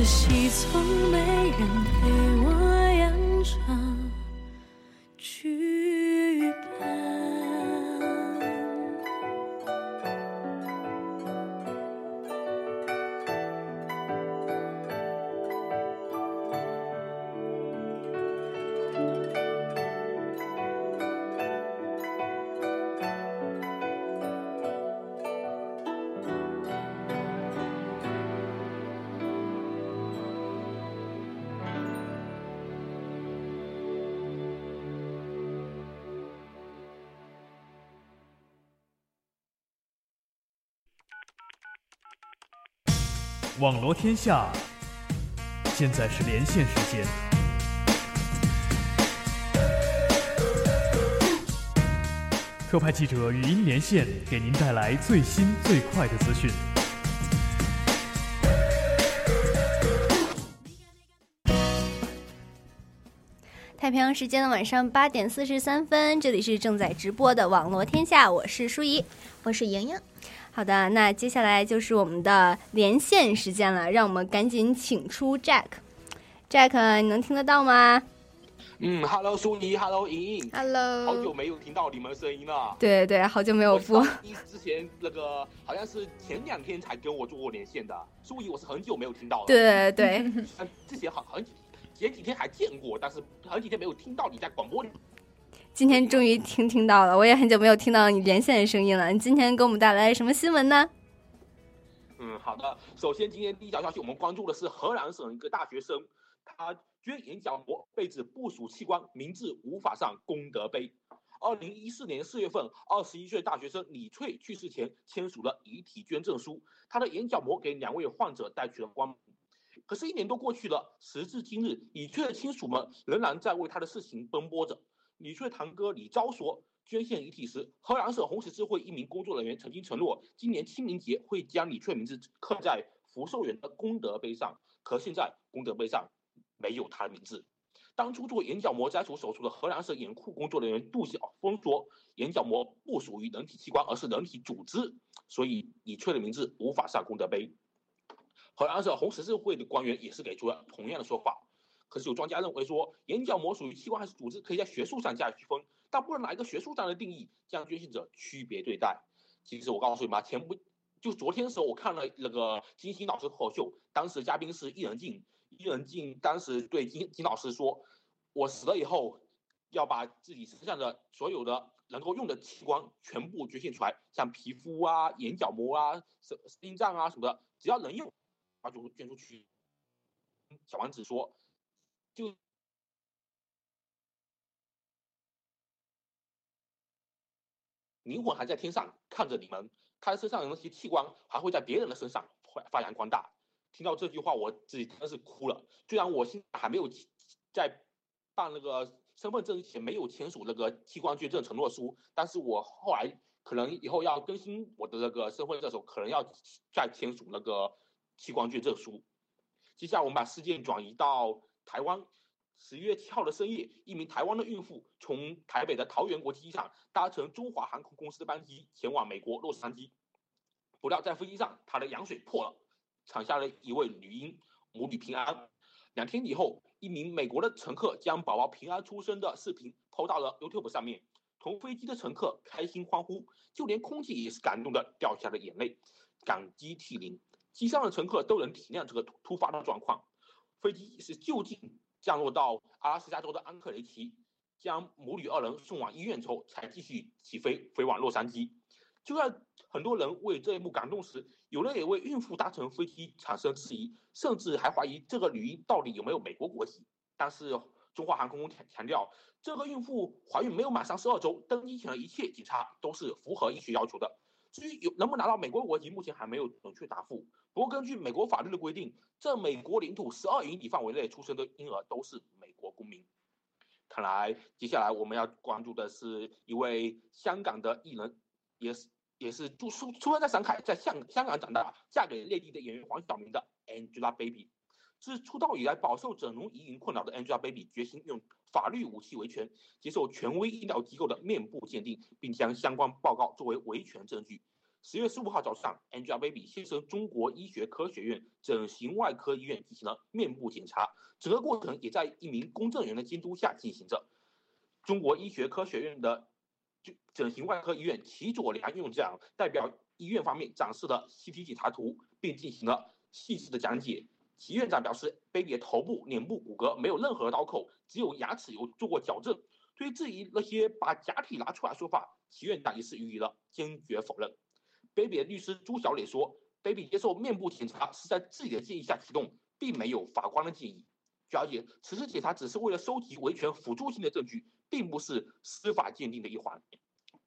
可惜从没人陪我网罗天下，现在是连线时间。特派记者语音连线，给您带来最新最快的资讯。太平洋时间的晚上八点四十三分，这里是正在直播的网络天下，我是舒怡，我是莹莹。好的，那接下来就是我们的连线时间了，让我们赶紧请出 Jack。Jack，你能听得到吗？嗯，Hello 苏怡，Hello 莹莹 Hello 好久没有听到你们的声音了。对对，好久没有播。一之前那个好像是前两天才跟我做过连线的，苏怡我是很久没有听到了。对对对，嗯，[laughs] 之前好很前几天还见过，但是很几天没有听到你在广播里。今天终于听听到了，我也很久没有听到你连线的声音了。你今天给我们带来什么新闻呢？嗯，好的。首先，今天第一条消息，我们关注的是河南省一个大学生，他捐眼角膜被指不属器官，名字无法上功德碑。二零一四年四月份，二十一岁大学生李翠去世前签署了遗体捐赠书，他的眼角膜给两位患者带去了光明。可是，一年多过去了，时至今日，李翠的亲属们仍然在为他的事情奔波着。李翠堂哥李昭说，捐献遗体时，河南省红十字会一名工作人员曾经承诺，今年清明节会将李翠名字刻在福寿园的功德碑上。可现在功德碑上没有他的名字。当初做眼角膜摘除手术的河南省眼库工作人员杜晓峰说，眼角膜不属于人体器官，而是人体组织，所以李翠的名字无法上功德碑。河南省红十字会的官员也是给出了同样的说法。可是有专家认为说，眼角膜属于器官还是组织，可以在学术上加以区分，但不能拿一个学术上的定义将捐献者区别对待。其实我告诉你们，前不就昨天的时候，我看了那个金星老师脱口秀，当时嘉宾是伊能静，伊能静当时对金金老师说：“我死了以后，要把自己身上的所有的能够用的器官全部捐献出来，像皮肤啊、眼角膜啊、心心脏啊什么的，只要能用，他就捐出去。”小王子说。就灵魂还在天上看着你们，他身上的那些器官还会在别人的身上发发扬光大。听到这句话，我自己真的是哭了。虽然我现在还没有在办那个身份证之前没有签署那个器官捐赠承诺书，但是我后来可能以后要更新我的那个身份证的时候，可能要再签署那个器官捐赠书。接下来我们把事件转移到台湾。十一月七号的深夜，一名台湾的孕妇从台北的桃园国际机场搭乘中华航空公司的班机前往美国洛杉矶，不料在飞机上她的羊水破了，产下了一位女婴，母女平安。两天以后，一名美国的乘客将宝宝平安出生的视频抛到了 YouTube 上面，同飞机的乘客开心欢呼，就连空姐也是感动的掉下了眼泪，感激涕零。机上的乘客都能体谅这个突突发的状况。飞机是就近降落到阿拉斯加州的安克雷奇，将母女二人送往医院之后，才继续起飞飞往洛杉矶。就在很多人为这一幕感动时，有人也为孕妇搭乘飞机产生质疑，甚至还怀疑这个女婴到底有没有美国国籍。但是中华航空强强调，这个孕妇怀孕没有满三十二周，登机前的一切检查都是符合医学要求的。至于有能不能拿到美国国籍，目前还没有准确答复。不过根据美国法律的规定，在美国领土十二英里范围内出生的婴儿都是美国公民。看来接下来我们要关注的是一位香港的艺人，也是也是出出出生在上海，在香香港长大，嫁给内地的演员黄晓明的 Angelababy。自出道以来饱受整容疑云困扰的 Angelababy 决心用法律武器维权，接受权威医疗机构的面部鉴定，并将相关报告作为维权证据。十月十五号早上，Angelababy 先生中国医学科学院整形外科医院进行了面部检查，整个过程也在一名公证员的监督下进行着。中国医学科学院的就整形外科医院齐佐良院长代表医院方面展示了 CT 检查图，并进行了细致的讲解。齐院长表示，baby 的头部、脸部骨骼没有任何刀口，只有牙齿有做过矫正。对于质疑那些把假体拿出来说法，齐院长也是予以了坚决否认。Baby 的律师朱小磊说，baby 接受面部检查是在自己的建议下启动，并没有法官的建议。据了解，此次检查只是为了收集维权辅助性的证据，并不是司法鉴定的一环。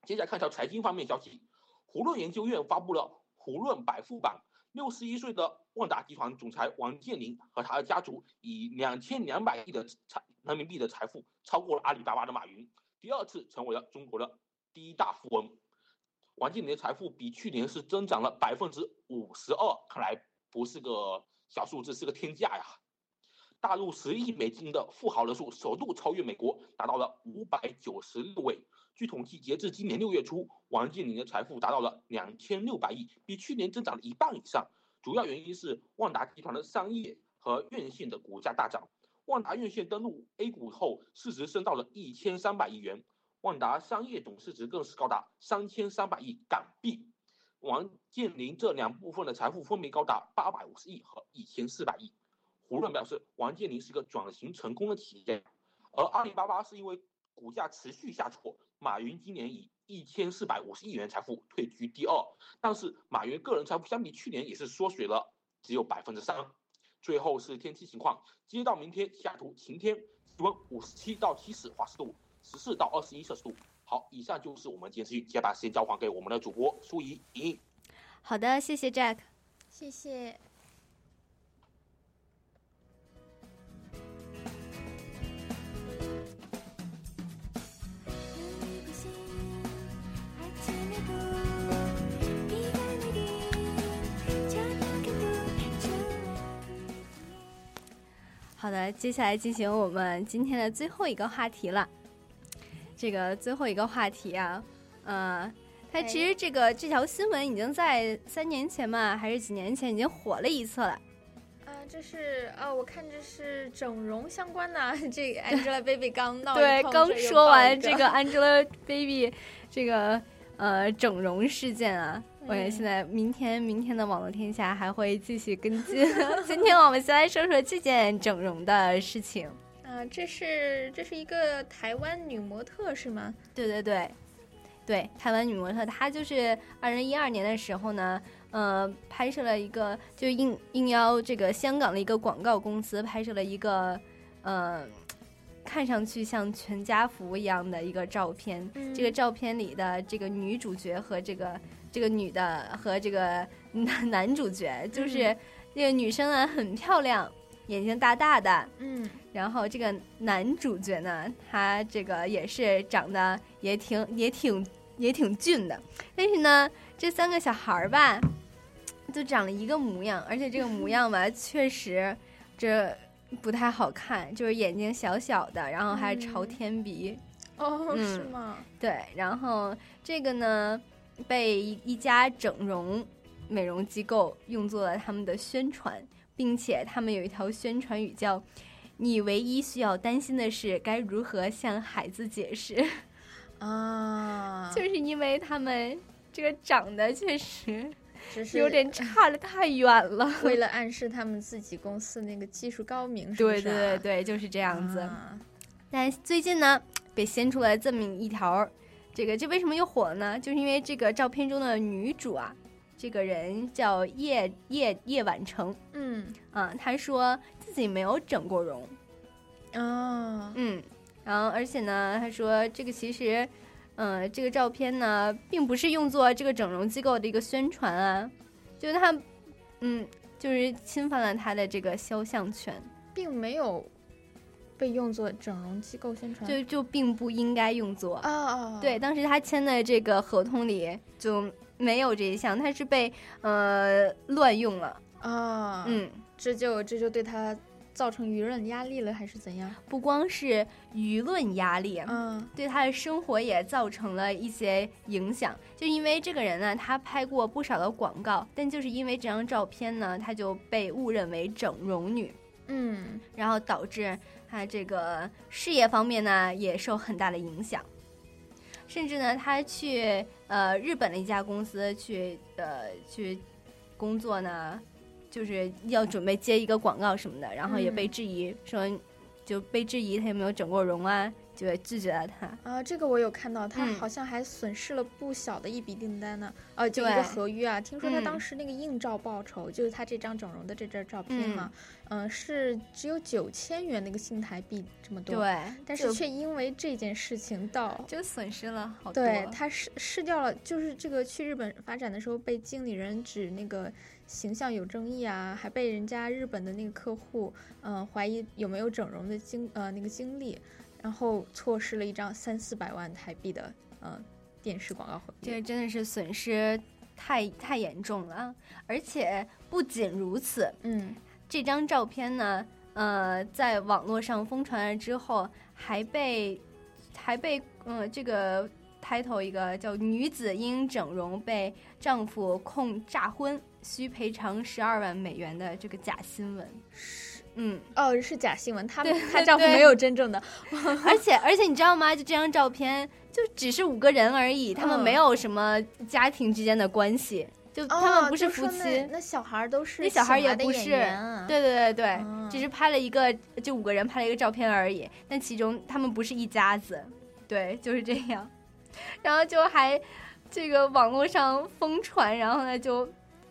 接下来看一条财经方面消息，胡润研究院发布了胡润百富榜。六十一岁的万达集团总裁王健林和他的家族以两千两百亿的财人民币的财富，超过了阿里巴巴的马云，第二次成为了中国的第一大富翁。王健林的财富比去年是增长了百分之五十二，看来不是个小数字，是个天价呀！大陆十亿美金的富豪人数首度超越美国，达到了五百九十六位。据统计，截至今年六月初，王健林的财富达到了两千六百亿，比去年增长了一半以上。主要原因是万达集团的商业和院线的股价大涨。万达院线登陆 A 股后，市值升到了一千三百亿元。万达商业总市值更是高达三千三百亿港币。王健林这两部分的财富分别高达八百五十亿和一千四百亿。胡润表示，王健林是个转型成功的企业，而阿里巴巴是因为股价持续下挫。马云今年以一千四百五十亿元财富退居第二，但是马云个人财富相比去年也是缩水了，只有百分之三。最后是天气情况，接到明天下图晴天，气温五十七到七十华氏度，十四到二十一摄氏度。好，以上就是我们今天资讯，接下把时间交还给我们的主播舒怡莹莹。好的，谢谢 Jack，谢谢。好的，接下来进行我们今天的最后一个话题了。这个最后一个话题啊，呃，它其实这个这条新闻已经在三年前嘛，还是几年前已经火了一次了。啊，这是啊，我看这是整容相关的。这 Angelababy 刚 [laughs] 闹对，刚说完这个 Angelababy 这个呃整容事件啊。我觉得现在明天明天的网络天下还会继续跟进。[laughs] 今天我们先来说说这件整容的事情。啊，这是这是一个台湾女模特是吗？对对对，对，台湾女模特，她就是二零一二年的时候呢，呃，拍摄了一个就应应邀这个香港的一个广告公司拍摄了一个呃，看上去像全家福一样的一个照片。这个照片里的这个女主角和这个。这个女的和这个男男主角，就是这个女生啊很漂亮，眼睛大大的，嗯，然后这个男主角呢，他这个也是长得也挺也挺也挺俊的，但是呢，这三个小孩儿吧，就长了一个模样，而且这个模样吧，[laughs] 确实这不太好看，就是眼睛小小的，然后还朝天鼻，哦，是吗？对，然后这个呢。被一一家整容美容机构用作了他们的宣传，并且他们有一条宣传语叫“你唯一需要担心的是该如何向孩子解释”，啊，[laughs] 就是因为他们这个长得确实是有点差的太远了。[laughs] 为了暗示他们自己公司那个技术高明，是不对是、啊？对对对，就是这样子。啊但最近呢，被掀出来这么一条，这个这为什么又火了呢？就是因为这个照片中的女主啊，这个人叫叶叶叶晚成，嗯。啊，他说自己没有整过容，啊，嗯，然后而且呢，他说这个其实，呃，这个照片呢，并不是用作这个整容机构的一个宣传啊，就是他，嗯，就是侵犯了他的这个肖像权。并没有被用作整容机构宣传，就就并不应该用作。啊啊，对，当时他签的这个合同里就没有这一项，他是被呃乱用了。啊，嗯，这就这就对他造成舆论压力了，还是怎样？不光是舆论压力，嗯，对他的生活也造成了一些影响。就因为这个人呢，他拍过不少的广告，但就是因为这张照片呢，他就被误认为整容女，嗯，然后导致他这个事业方面呢也受很大的影响。甚至呢，他去呃日本的一家公司去呃去工作呢，就是要准备接一个广告什么的，然后也被嗯。质疑说，就被质疑他有没有整过容啊，就拒绝了他。啊，这个我有看到，他嗯好像还损失了不小的一笔订单呢，呃，就一个合约啊。听说他嗯当时那个硬照报酬，就是他这张整容的这张照片嘛，嗯、是只有九千元那个新台币这么多。对，但是却因为这件事情到就损失了好多。对，他失失掉了，就是这个去日本发展的时候被经理人指那个形象有争议啊，还被人家日本的那个客户，嗯、怀疑有没有整容的经呃那个经历，然后错失了一张三四百万台币的呃电视广告合约。这真的是损失太太严重了，而且不仅如此，嗯，这张照片呢，呃，在网络上疯传了之后，还被还被呃这个 title 一个叫“女子因整容被丈夫控诈婚，需赔偿十二万美元”的这个假新闻。是嗯，哦，是假新闻，她对对她丈夫没有真正的，[laughs] 而且而且你知道吗？就这张照片，就只是五个人而已，他们嗯没有什么家庭之间的关系，就他们不是夫妻。那那小孩都是那小孩也不是，员啊对对对对，嗯只是拍了一个，就五个人拍了一个照片而已。但其中他们不是一家子，对，就是这样。[laughs] 然后就还这个网络上疯传，然后呢就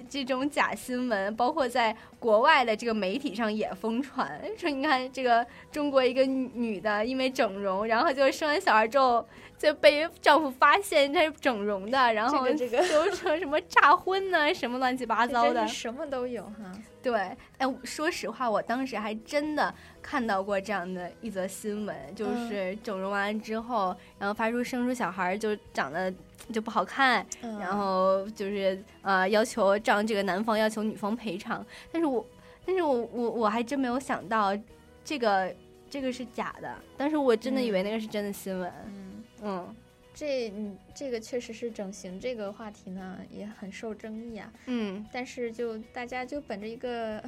这种假新闻，包括在国外的这个媒体上也疯传，说你看这个中国一个女女的因为整容，然后就生完小孩之后就被丈夫发现她是整容的，然后这个这就说什么诈婚呢，什么乱七八糟的，什么都有哈。对，哎，说实话，我当时还真的看到过这样的一则新闻，嗯就是整容完之后，然后发出生出小孩就长得就不好看，嗯。然后就是呃要求让这个男方要求女方赔偿，但是我但是我我我还真没有想到这个这个是假的，但是我真的以为那个是真的新闻，嗯。嗯。这嗯，这个确实是整形这个话题呢，也很受争议啊。嗯，但是就大家就本着一个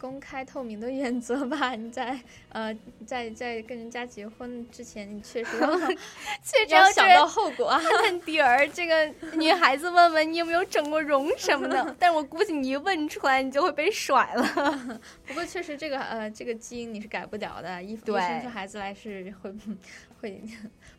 公开透明的原则吧，你在呃在在跟人家结婚之前，你确实要 [laughs] 确实要想到后果啊。探底儿，这个女孩子问问你有没有整过容什么的，[laughs] 但我估计你一问出来，你就会被甩了。[laughs] 不过确实这个呃这个基因你是改不了的，一一对生出孩子来是会会。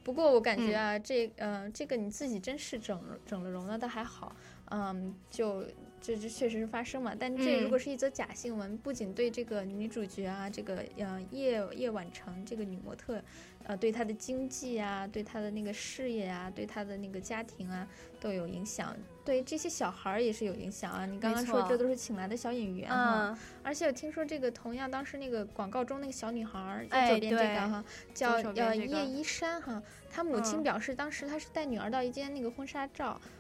不过我感觉啊，这呃这个你自己真是整整了容了倒还好，嗯，就这这确实是发生嘛。但这嗯如果是一则假新闻，不仅对这个女主角啊，这个呃叶叶婉成这个女模特，呃对她的经济啊，对她的那个事业啊，对她的那个家庭啊都有影响，对这些小孩儿也是有影响啊。你刚刚说这都是请来的小演员哈。嗯，而且我听说这个同样当时那个广告中那个小女孩儿，哎左边这对个哈，叫呃叶一山哈，她母亲嗯表示当时她是带女儿到一间那个婚纱照，嗯、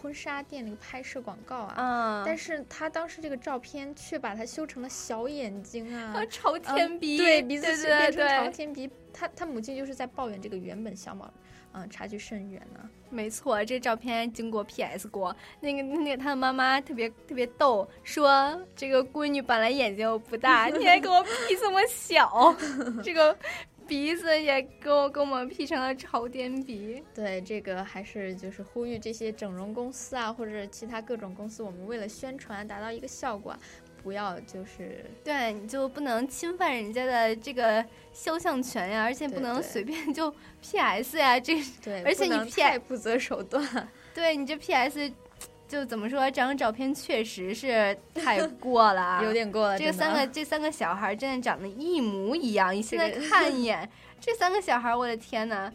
婚纱店那个拍摄广告啊，嗯，但是他当时这个照片却把它修成了小眼睛啊，啊朝天鼻，对鼻子变成对朝天鼻。他他母亲就是在抱怨这个原本相貌，嗯、差距甚远呢、没错，这照片经过 PS 过，那个那个他的妈妈特别特别逗，说这个闺女本来眼睛又不大，[laughs] 你还给我 P 这么小，这个鼻子也给我给我们 P 成了朝天鼻。对，这个还是就是呼吁这些整容公司啊，或者其他各种公司，我们为了宣传达到一个效果啊，不要就是对，你就不能侵犯人家的这个肖像权呀，而且不能随便就 PS 呀，这对，而且你 P 太不择手段。对你这 PS。就怎么说，这张照片确实是太过了啊，[laughs] 有点过了。这个三个这三个小孩真的长得一模一样，你现在看一眼，这三个小孩，我的天呐，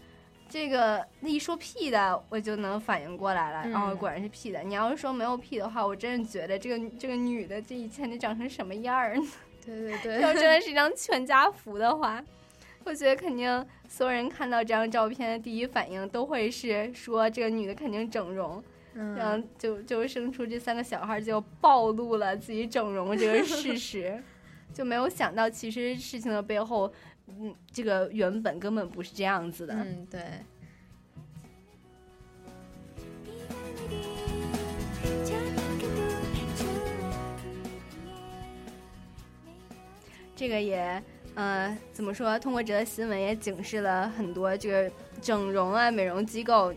这个那一说 P 的，我就能反应过来了，嗯然后果然是 P 的。你要是说没有 P 的话，我真是觉得这个这个女的这以前得长成什么样儿呢？对对对，[laughs] 要真的是一张全家福的话，[laughs] 我觉得肯定所有人看到这张照片的第一反应都会是说这个女的肯定整容。然后嗯，就就生出这三个小孩，就暴露了自己整容这个事实，[laughs] 就没有想到其实事情的背后，嗯，这个原本根本不是这样子的。嗯，对。这个也，呃，怎么说？通过这个新闻也警示了很多这个整容啊、美容机构，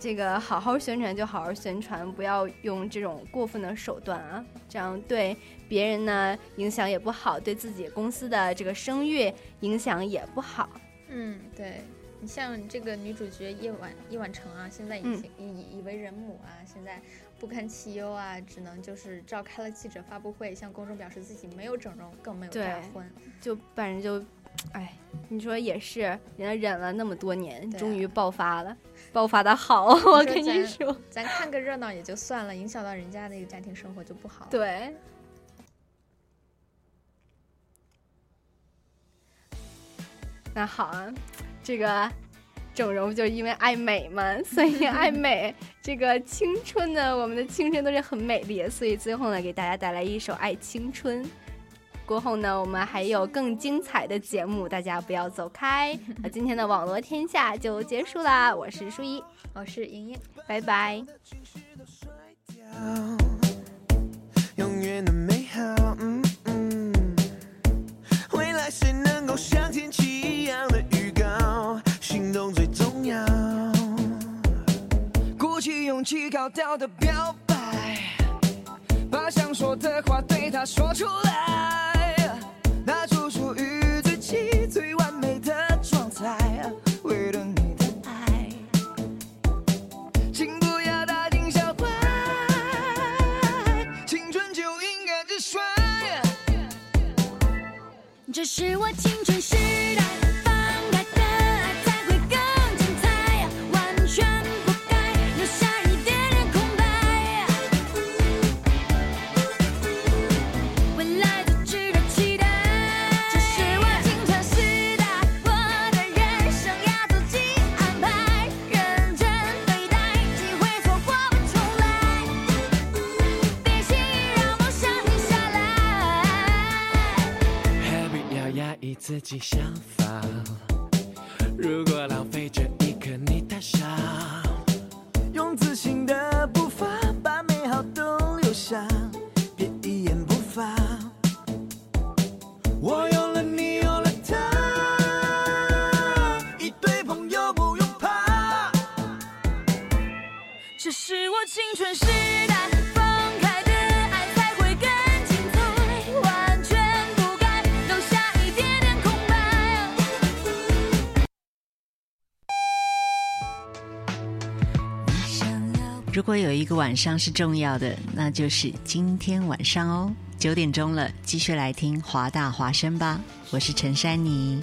这个好好宣传就好好宣传，不要用这种过分的手段啊，这样对别人呢影响也不好，对自己公司的这个声誉影响也不好。嗯，对你像这个女主角叶婉叶婉成啊，现在已嗯经已已为人母啊，现在不堪其忧啊，只能就是召开了记者发布会，向公众表示自己没有整容，更没有对大婚。就反正就，哎，你说也是，人家忍了那么多年，啊终于爆发了，爆发的好，我跟你说，咱看个热闹也就算了，影响到人家那个家庭生活就不好。，对。那好啊，这个整容就是因为爱美嘛？所以爱 [laughs] 美，这个青春呢，我们的青春都是很美丽的，所以最后呢，给大家带来一首《爱青春》。过后呢，我们还有更精彩的节目，大家不要走开。那今天的网络天下就结束啦，我是舒一，我是莹莹，拜拜。永远的美好。嗯嗯，未来谁能够像天气一样的预告？行动最重要。鼓起勇气高调的表白，把想说的话对他说出来，拿出属于自己最完美的状态，为了你的爱。请不要大惊小怪，青春就应该直率。这是我青春个晚上是重要的，那就是今天晚上哦。九点钟了，继续来听华大华声吧。我是陈珊妮。